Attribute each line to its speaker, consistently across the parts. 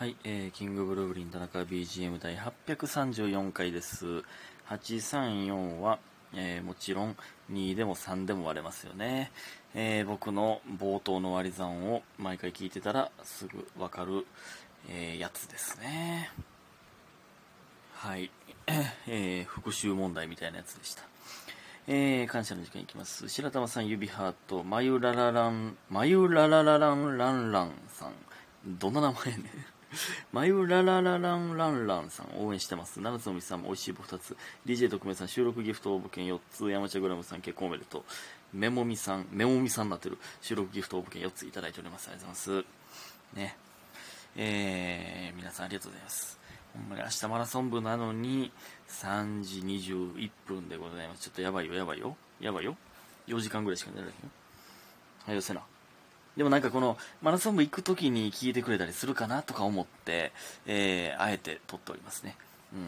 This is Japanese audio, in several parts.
Speaker 1: はい、えー、キングブルーブリン田中 BGM 第834回です。834は、えーもちろん2でも3でも割れますよね。えー僕の冒頭の割り算を毎回聞いてたらすぐわかる、えーやつですね。はい、えー復習問題みたいなやつでした。えー、感謝の時間いきます。白玉さん指ハート、まゆらららん、まゆららららんらんらんさん。どんな名前ね。まゆららららんらんらんさん応援してます。七つのみさんも美味しい棒2つ。DJ 特命さん収録ギフト応募券4つ。山茶グラムさん結婚おめでとう。メモミさん、メモミさんになってる収録ギフト応募券4ついただいております。ありがとうございます。ね。えー、皆さんありがとうございます。ほんまに明日マラソン部なのに3時21分でございます。ちょっとやばいよ、やばいよ。やばいよ。4時間ぐらいしか寝られへんよ。は、よせな。でもなんかこのマラソン部行く時に聞いてくれたりするかなとか思って、えー、あえて撮っておりますね。うん、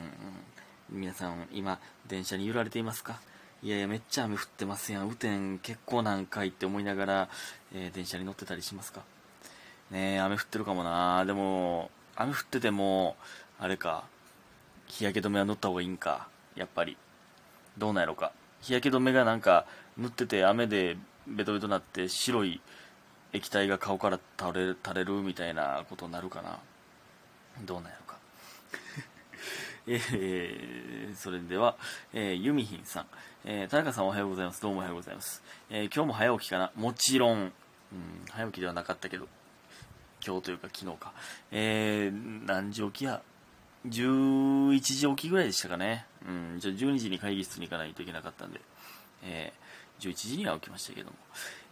Speaker 1: うん。皆さん今電車に揺られていますか？いやいやめっちゃ雨降ってますやん。雨天結構なんかいって思いながら、えー電車に乗ってたりしますか？ねえ雨降ってるかもな。でも雨降っててもあれか。日焼け止めは塗った方がいいんか。やっぱり。どうなんやろか。日焼け止めがなんか塗ってて雨でベトベトなって白い液体が顔から垂れる垂れるみたいなことになるかな。どうなんやろか。えー、それでは、えー、ユミヒンさん、えー、田中さんおはようございます。どうもおはようございます、えー今日も早起きかな。もちろん、うん、早起きではなかったけど。今日というか昨日か。えー、何時起きや？11時起きぐらいでしたかね。うんじゃあ12時に会議室に行かないといけなかったんでえー、11時には起きましたけども、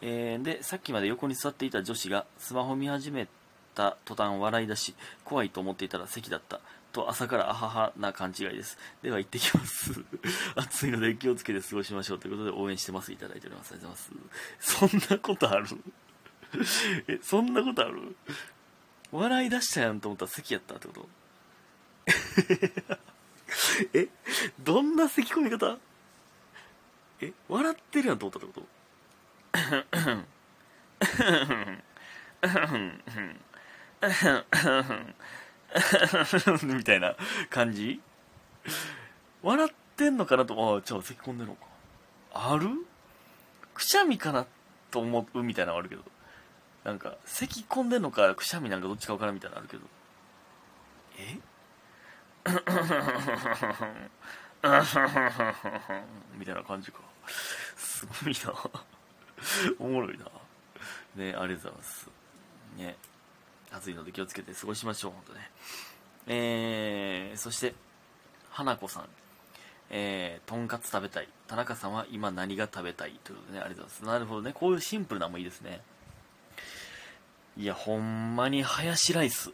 Speaker 1: えーでさっきまで横に座っていた女子がスマホ見始めた途端笑い出し怖いと思っていたら席だった。と朝からあははな勘違いです。では行ってきます。暑いので気をつけて過ごしましょうということで応援してます。いただいております。ありがとうございます。そんなことある？えそんなことある？笑い出したやんと思ったら席やったってこと？えどんな咳込み方？え笑ってるやんと思ったってこと？みたいな感じ？笑ってんのかなと？あちょっと咳込んでるのか。ある？くしゃみかなと思うみたいなのあるけど。なんか咳込んでんのかくしゃみなんかどっちか分からんみたいなのあるけど。え？みたいな感じかすごいな。おもろいな。ねありがとうございます。ね。暑いので気をつけて過ごしましょう本当ね。えー、そして花子さん。えー、とんかつ食べたい。田中さんは今何が食べたい？ということでねありがとうございます。なるほどね。こういうシンプルなのもいいですね。いやほんまにハヤシライス。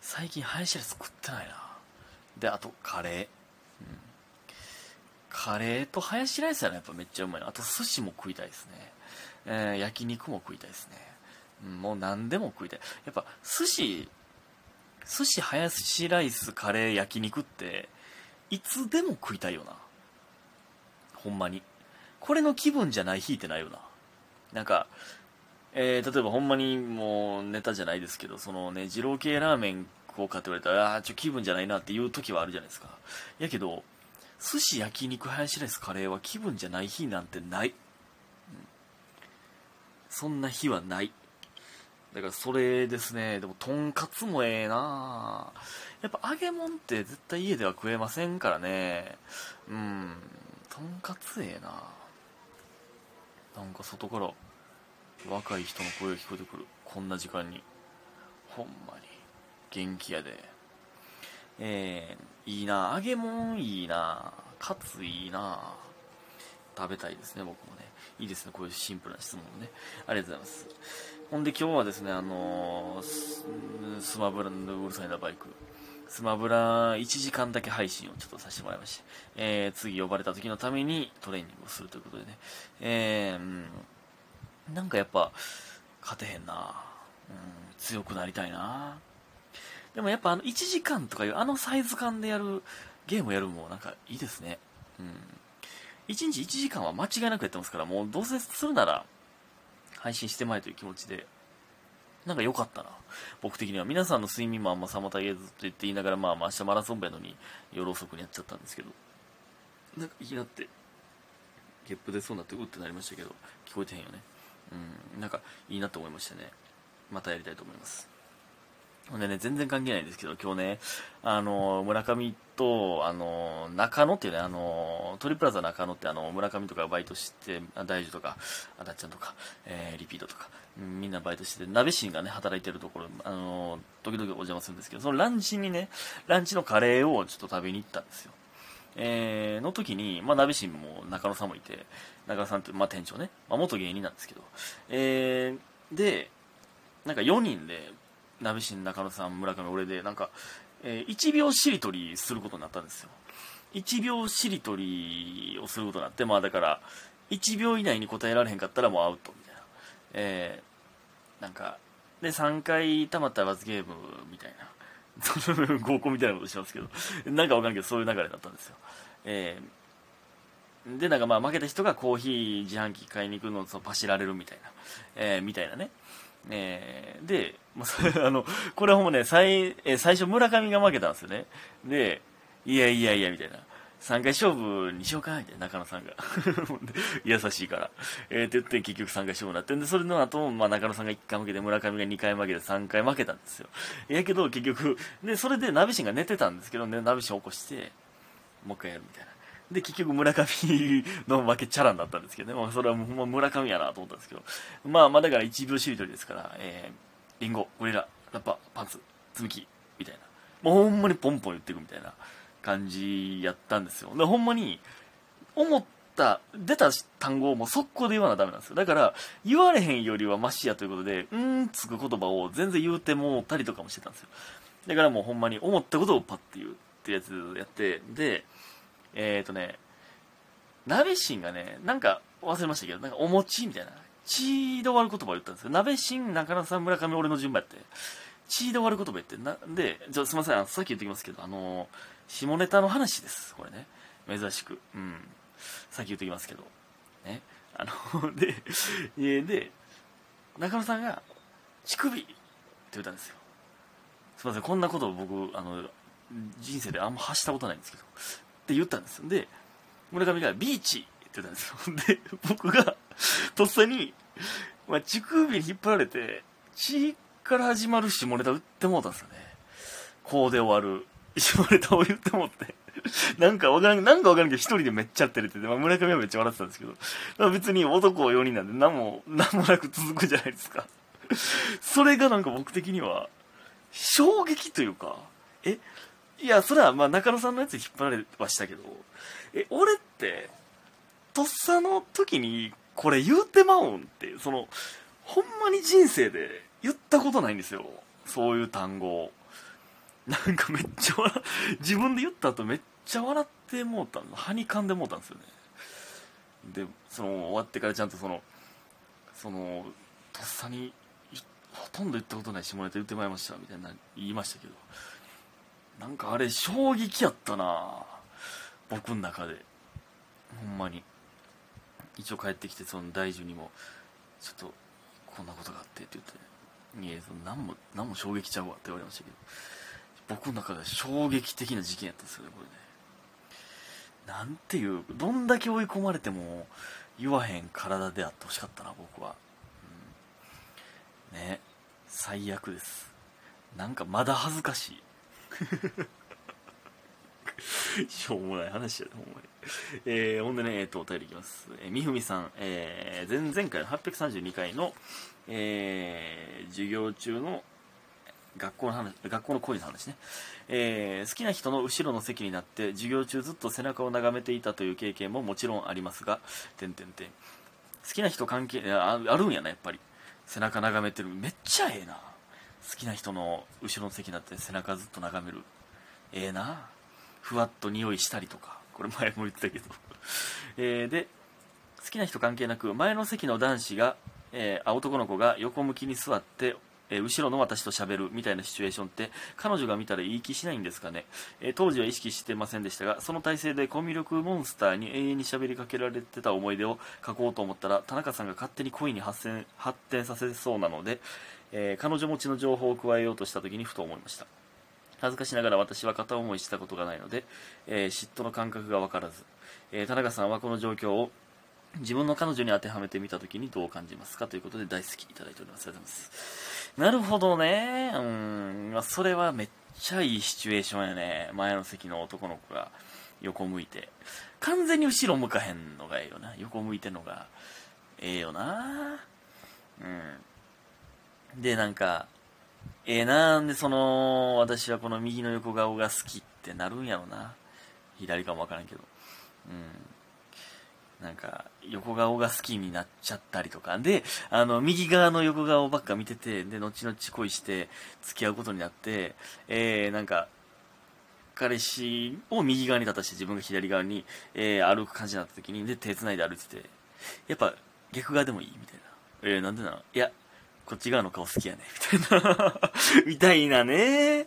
Speaker 1: 最近ハヤシライス食ってないな。であとカレー、カレーとハヤシライスはやっぱめっちゃうまいな。あと寿司も食いたいですね、えー焼肉も食いたいですね、うん、もう何でも食いたい。やっぱ寿司寿司ハヤシライスカレー焼肉っていつでも食いたいよな。ほんまに。これの気分じゃない日ってないよな。なんかえー例えばほんまにもうネタじゃないですけどそのね二郎系ラーメン食おうかって言われたらあーちょ気分じゃないなっていう時はあるじゃないですか。やけど寿司焼肉ハヤシライスカレーは気分じゃない日なんてない、うんそんな日はない。だからそれですね。でもとんかつもええな。やっぱ揚げ物って絶対家では食えませんからね。うん。とんかつええな。なんか外から若い人の声が聞こえてくる。こんな時間に。ほんまに。元気やで。えー、いいな揚げ物いいなカツいいな食べたいですね僕もね。いいですねこういうシンプルな質問もね。ありがとうございます。ほんで今日はですねあのースマブラのうるさいなバイク。スマブラ1時間だけ配信をちょっとさせてもらいまして、えー次呼ばれた時のためにトレーニングをするということでね、えーうん。なんかやっぱ勝てへんな、うん、強くなりたいな。でもやっぱあの1時間とかいうあのサイズ感でやるゲームをやるのもなんかいいですねうん1日1時間は間違いなくやってますからもうどうせするなら配信してまいという気持ちでなんか良かったな。僕的には。皆さんの睡眠もあんま妨げずって言って言いながら、まあ明日マラソン部やのに夜遅くにやっちゃったんですけど、なんかいきなって、ゲップでそうになってうってなりましたけど、聞こえてへんよね。うん、なんかいいなと思いましたね。またやりたいと思います。でね、全然関係ないんですけど、今日ね、あの、村上と、あの、中野っていうね、あの、トリプラザ中野って、あの、村上とかバイトして、大樹とか、あだっちゃんとか、えー、リピートとか、みんなバイトしてて、鍋シーンがね、働いてるところ、あの、時々お邪魔するんですけど、そのランチにね、ランチのカレーをちょっと食べに行ったんですよ。えー、の時に、まあ、鍋新も中野さんもいて、中野さんって、まあ、店長ね、まあ、元芸人なんですけど、えー、で、なんか4人で、鍋新中野さん、村上、俺で、なんか、えー、1秒しりとりすることになったんですよ。1秒しりとりをすることになって、まあだから、1秒以内に答えられへんかったらもうアウトみたいな。えー、なんか、で、3回溜まったら罰ゲームみたいな。合コンみたいなことしますけど、なんかわかんないけど、そういう流れだったんですよ。えー、で、なんかまあ負けた人がコーヒー自販機買いに行くのをパシられるみたいな、えー、みたいなね。えー、で、まあ、あの、これはもうね、最、え、最初村上が負けたんですよね。で、いやいやいや、みたいな。3回勝負にしようかみたいな、中野さんが。優しいから。えー、って言って結局3回勝負になってんで、それの後、まあ中野さんが1回負けて、村上が2回負けて3回負けたんですよ。やけど結局、で、それでナビシンが寝てたんですけどね、ナビシン起こして、もう一回やるみたいな。で、結局村上の負けチャラになったんですけどね。まあ、それはもう村上やなと思ったんですけど。まあ、まあ、だから1秒しりとりですから、えー、リンゴ、ゴリラ、ラッパ、パンツ、積み木、みたいな。もうほんまにポンポン言っていくみたいな感じやったんですよ。で、ほんまに、思った、出た単語をもう速攻で言わなダメなんですよ。だから、言われへんよりはマシやということで、うん、つく言葉を全然言うてもうたりとかもしてたんですよ。だからもうほんまに思ったことをパッて言うってやつやって、で、えっ、ー、とね、鍋芯がね、なんか忘れましたけど、なんかお餅みたいな、血で終わる言葉を言ったんですよ。鍋芯、中野さん、村上、俺の順番やって、血で終わる言葉言って、なで、じゃすいません、さっき言ってきますけど、あの下ネタの話です、これね。珍しく。うん。さっき言ってきますけど。ね。あので、で、中野さんが、乳首って言ったんですよ。すいません、こんなことを僕、あの、人生であんま発したことないんですけど、って言ったんですよ。で、村上がビーチって言ったんですよ。で、僕が、とっさに、まあ、乳首に引っ張られて、血から始まる下ネタ打ってもうたんですよね。こうで終わる下ネタを言ってもって。なんかわからん、なんかわからんけど一人でめっちゃってるってて、まあ、村上はめっちゃ笑ってたんですけど、まあ、別に男4人なんで何も、何もなく続くじゃないですか。それがなんか僕的には、衝撃というか、え、いや、それはまあ中野さんのやつ引っ張られはしたけど、え、俺って、とっさの時にこれ言うてまうんって、その、ほんまに人生で言ったことないんですよ。そういう単語なんかめっちゃ笑、自分で言った後めっちゃ笑ってもうたの。はにかんでもうたんですよね。で、その、終わってからちゃんとその、その、とっさに、ほとんど言ったことない下ネタ言ってまいりました、みたいな言いましたけど、なんかあれ衝撃やったな僕の中で。ほんまに。一応帰ってきてその大樹にもちょっとこんなことがあってって言って「いやその何も何も衝撃ちゃうわ」って言われましたけど僕の中で衝撃的な事件やったんですよねこれね。なんていうどんだけ追い込まれても言わへん体であってほしかったな僕は、うん、ね。最悪です。なんかまだ恥ずかしい。しょうもない話やで、ほんまに。えー、ほんでね、えっ、ー、と、お便りいきます。えー、みふみさん、えー、前々回の832回の、えー、授業中の学校の話、学校の恋の話ね。えー、好きな人の後ろの席になって授業中ずっと背中を眺めていたという経験ももちろんありますが、てんてんてん。好きな人関係あ、あるんやな、やっぱり。背中眺めてる。めっちゃええな。好きな人の後ろの席になって背中ずっと眺める。ええー、な。ふわっと匂いしたりとか。これ前も言ってたけど。えー、で好きな人関係なく前の席の男子が、えー、男の子が横向きに座ってえ後ろの私と喋るみたいなシチュエーションって彼女が見たらいい気しないんですかね、え当時は意識してませんでしたがその体勢でコミュ力モンスターに永遠に喋りかけられてた思い出を書こうと思ったら田中さんが勝手に恋に発展発展させそうなので、えー彼女持ちの情報を加えようとした時にふと思いました。恥ずかしながら私は片思いしたことがないので、えー嫉妬の感覚が分からず、えー田中さんはこの状況を自分の彼女に当てはめてみた時にどう感じますかということで大好きいただいております。ありがとうございます。なるほどね。うん、まあ、それはめっちゃいいシチュエーションやね。前の席の男の子が横向いて。完全に後ろ向かへんのがええよな。横向いてんのがええよな。うん。でなんかええなんでその私はこの右の横顔が好きってなるんやろな。左かもわからんけど。うん。なんか横顔が好きになっちゃったりとか。であの右側の横顔ばっか見ててで後々恋して付き合うことになってえー、なんか彼氏を右側に立たして自分が左側に、えー歩く感じになった時にで手繋いで歩いててやっぱ逆側でもいいみたいな。えー、なんでなの？いやこっち側の顔好きやねみたいな。みたいな。ね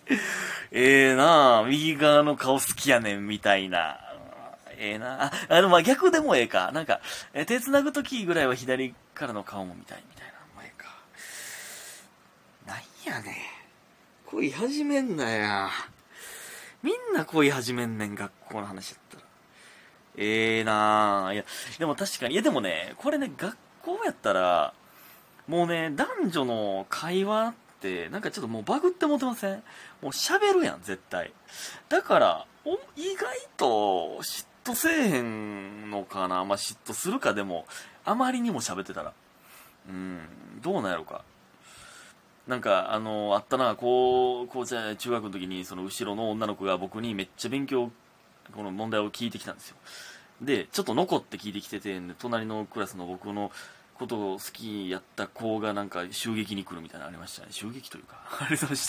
Speaker 1: ええなあ。右側の顔好きやねん。みたいな。ええな。ああでもま逆でもええか。なんか、え手繋ぐ時ぐらいは左からの顔も見たい。みたいな。まあええか。なんやねん。恋始めんなや。みんな恋始めんねん学校の話やったら。ええなあ。いやでも確かに。いやでもねこれね学校やったらもうね男女の会話ってなんかちょっともうバグってもてません？もう喋るやん絶対。だから意外と嫉妬せえへんのかな？まあ嫉妬するかでもあまりにも喋ってたら。うんどうなんやろか。なんかあのあったなこうこうじゃ中学の時にその後ろの女の子が僕にめっちゃ勉強この問題を聞いてきたんですよ。でちょっと残って聞いてきてて隣のクラスの僕のことを好きやった子がなんか襲撃に来るみたいなのありましたね。襲撃というか。ありまし